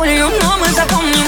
We don't know what's up on me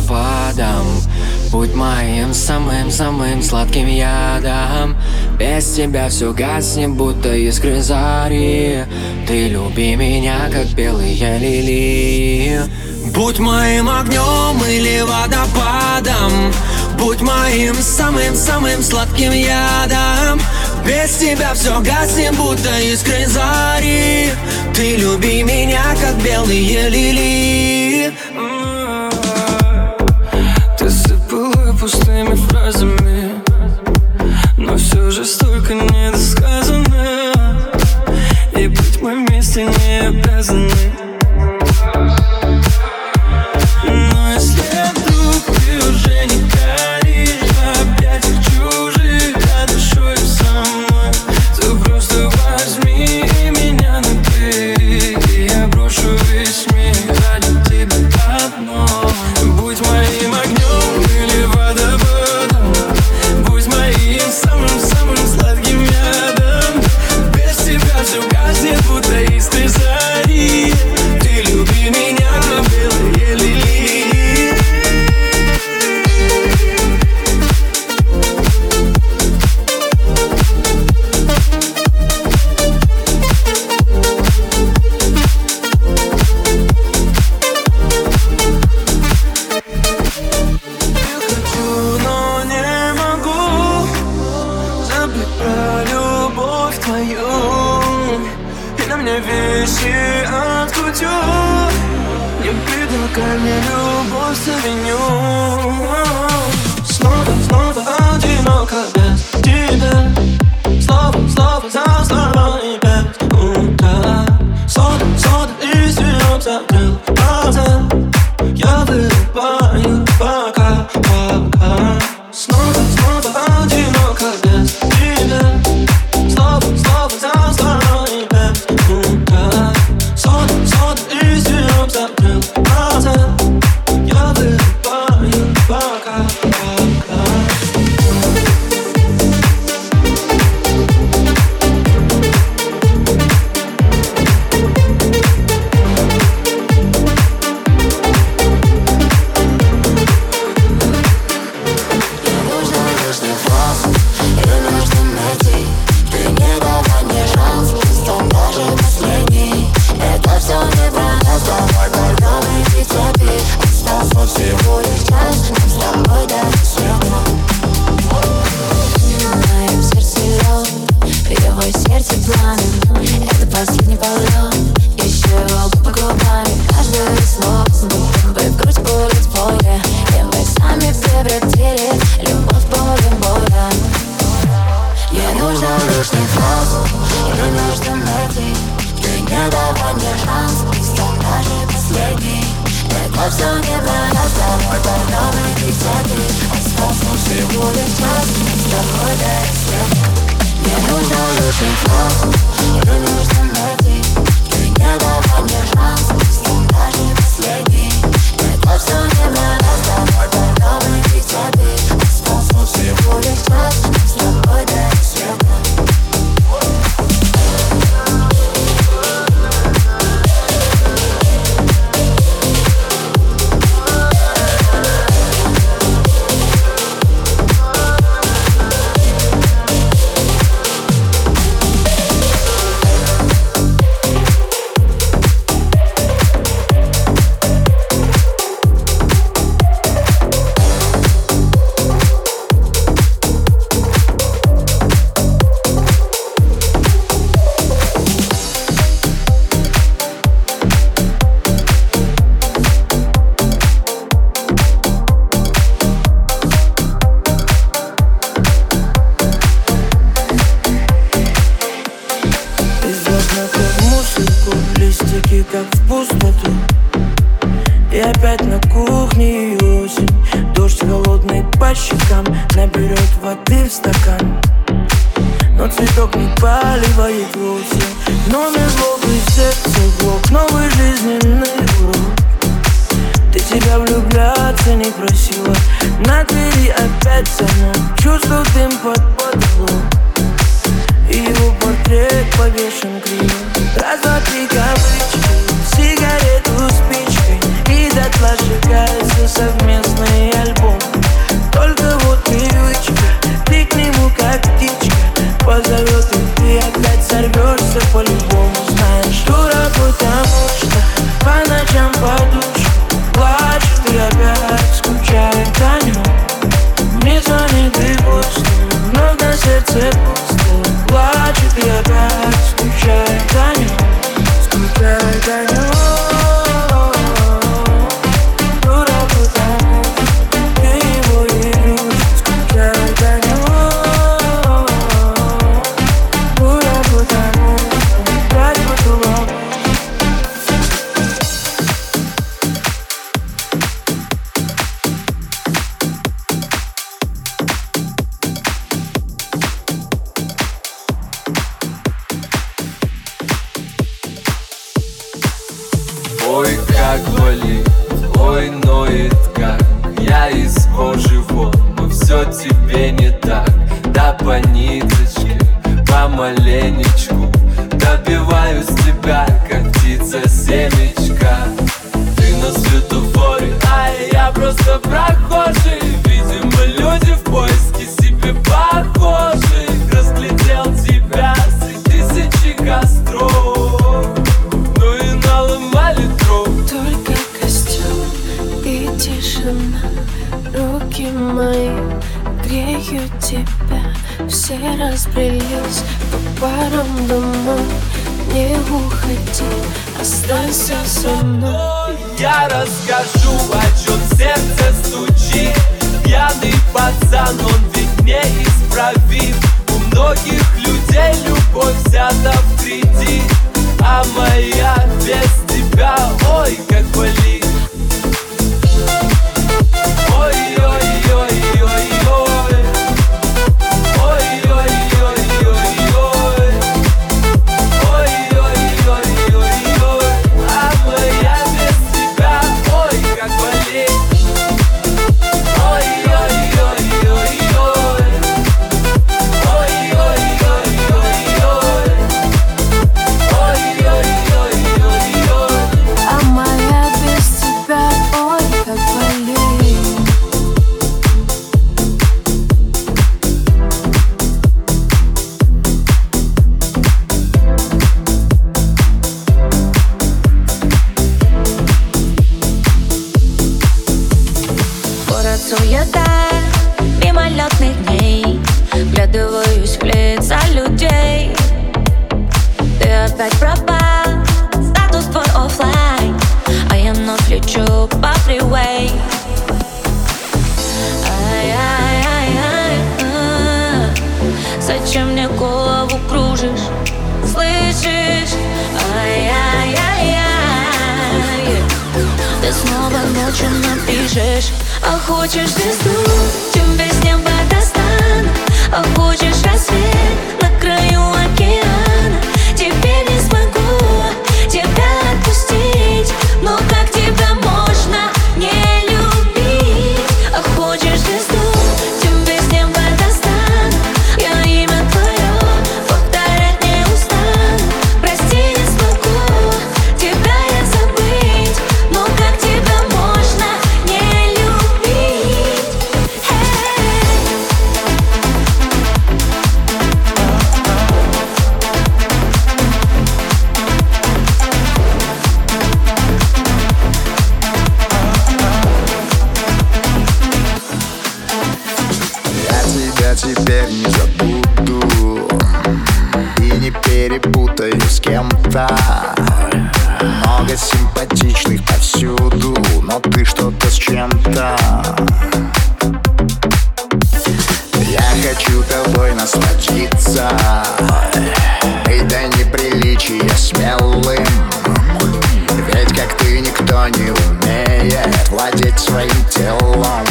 водопадом Будь моим самым-самым сладким ядом. Без тебя все гаснет, будто искры зари. Ты люби меня, как белые лилии. Будь моим огнем или водопадом. Будь моим самым-самым сладким ядом. Без тебя все гаснет, будто искры зари. Ты люби меня, как белые лилии. пустыми фразами Но все же столько недосказано. И быть мы вместе не обязаны. Звонок Чувствую дым под потолок и его портрет повешен греют тебя Все разбрелись по парам домой Не уходи, останься со мной. Я расскажу, о чем сердце стучит. Пьяный пацан, он ведь неисправим У многих людей любовь взята в кредит. А моя без тебя, ой, как болит Это неприличие смелым. Ведь как ты никто не умеет Владеть своим телом.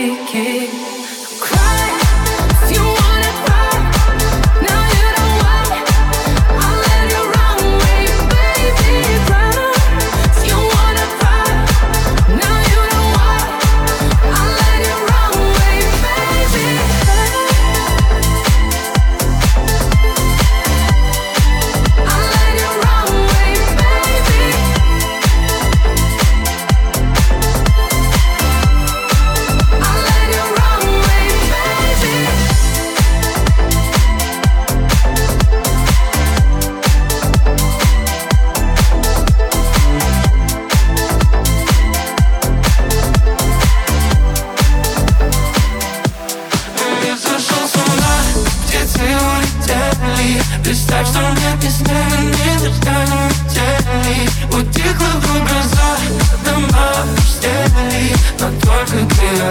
take it.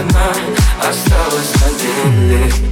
одна Осталась на длинных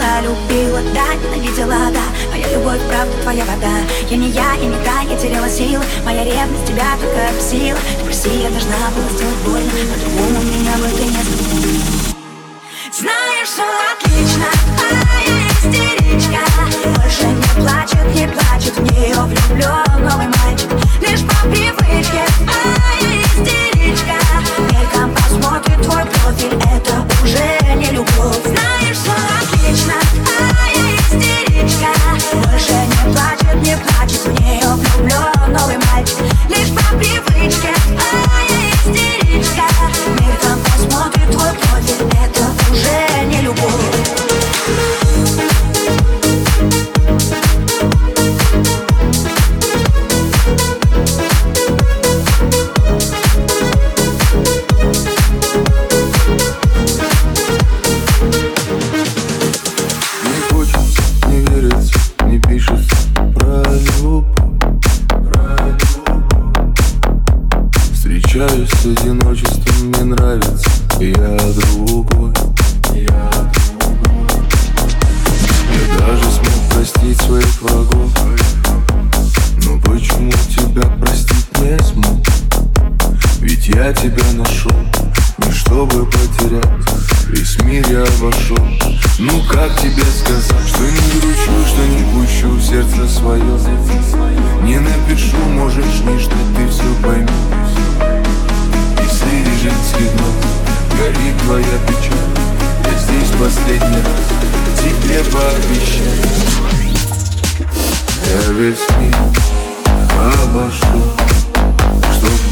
Любила, любила, да, ненавидела, да. Моя любовь, правда, твоя вода. Я не я, я не та, я теряла силы. Моя ревность тебя только бесила Прости, я должна была сделать больно По-другому меня бы ты не забыл Знаешь, что отлично, а я истеричка. Больше не плачет, не плачет, в нее влюблен новый мальчик. Лишь по привычке, а я истеричка. Посмотрит твой профиль Это уже не любовь. Знаешь, отлично, а я истеричка. Больше не плачет, не плачет В нее влюблен новый мальчик. Лишь по привычке, а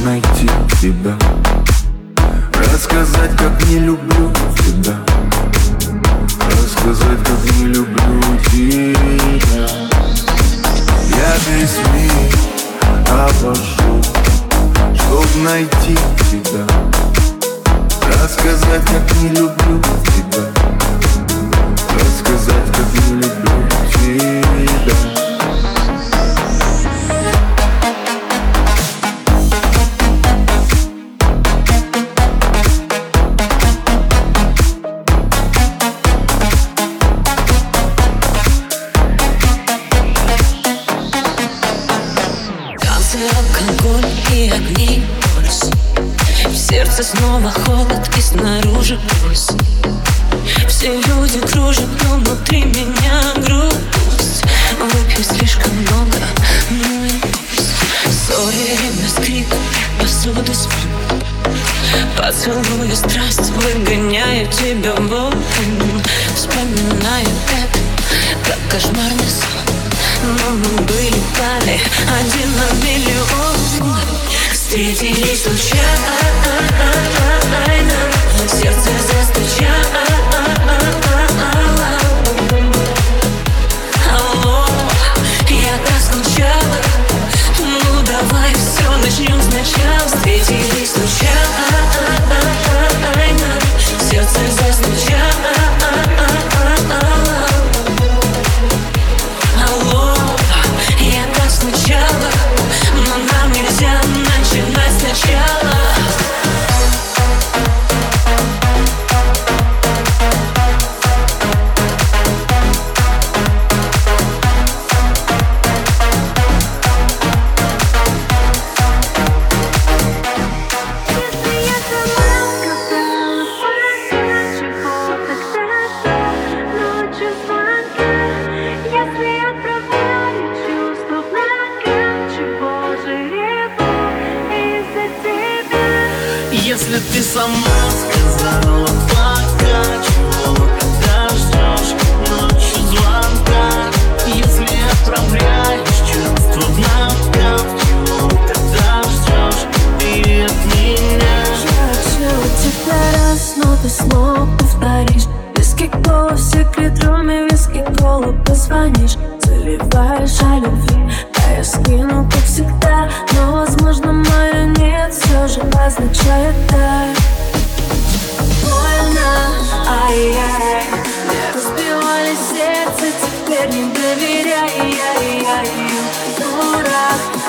найти тебя. Рассказать, как не люблю тебя. Рассказать, как не люблю тебя. Я весь мир обошел Чтоб найти тебя. Рассказать, как не люблю тебя. Рассказать, как не люблю тебя слишком много, пусть Ссори, время, скрип, посуду звон Поцелуя страсть, выгоняю тебя вон Вспоминаю это, как кошмарный сон Но мы были пары, один на миллион. Встретились случайно Сердце застучало сначала Встретились случайно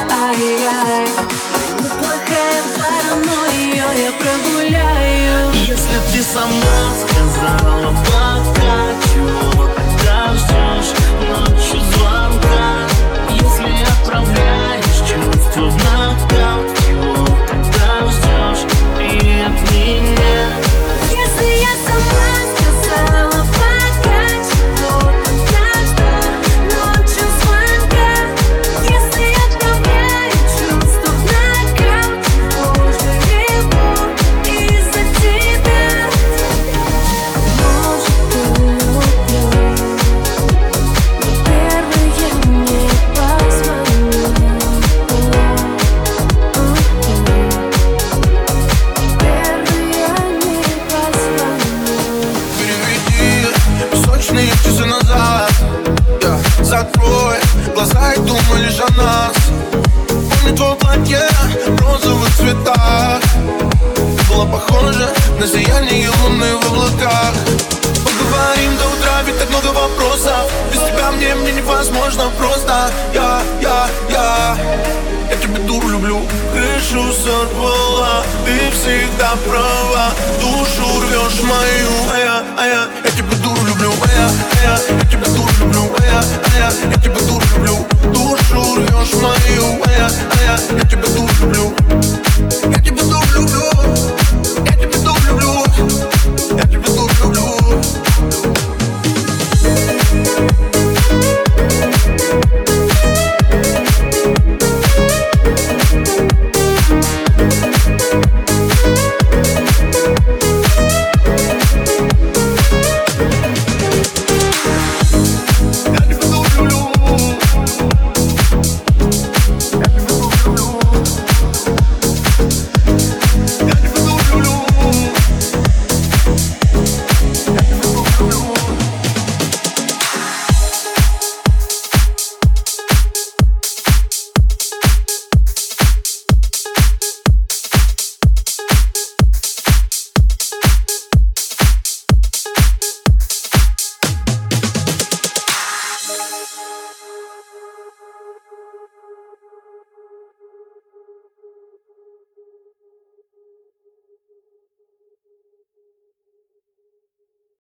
ай-яй Неплохая пара, но ее я прогуляю. Если ты сама сказала пока Чего ждешь ночью я тебя тут люблю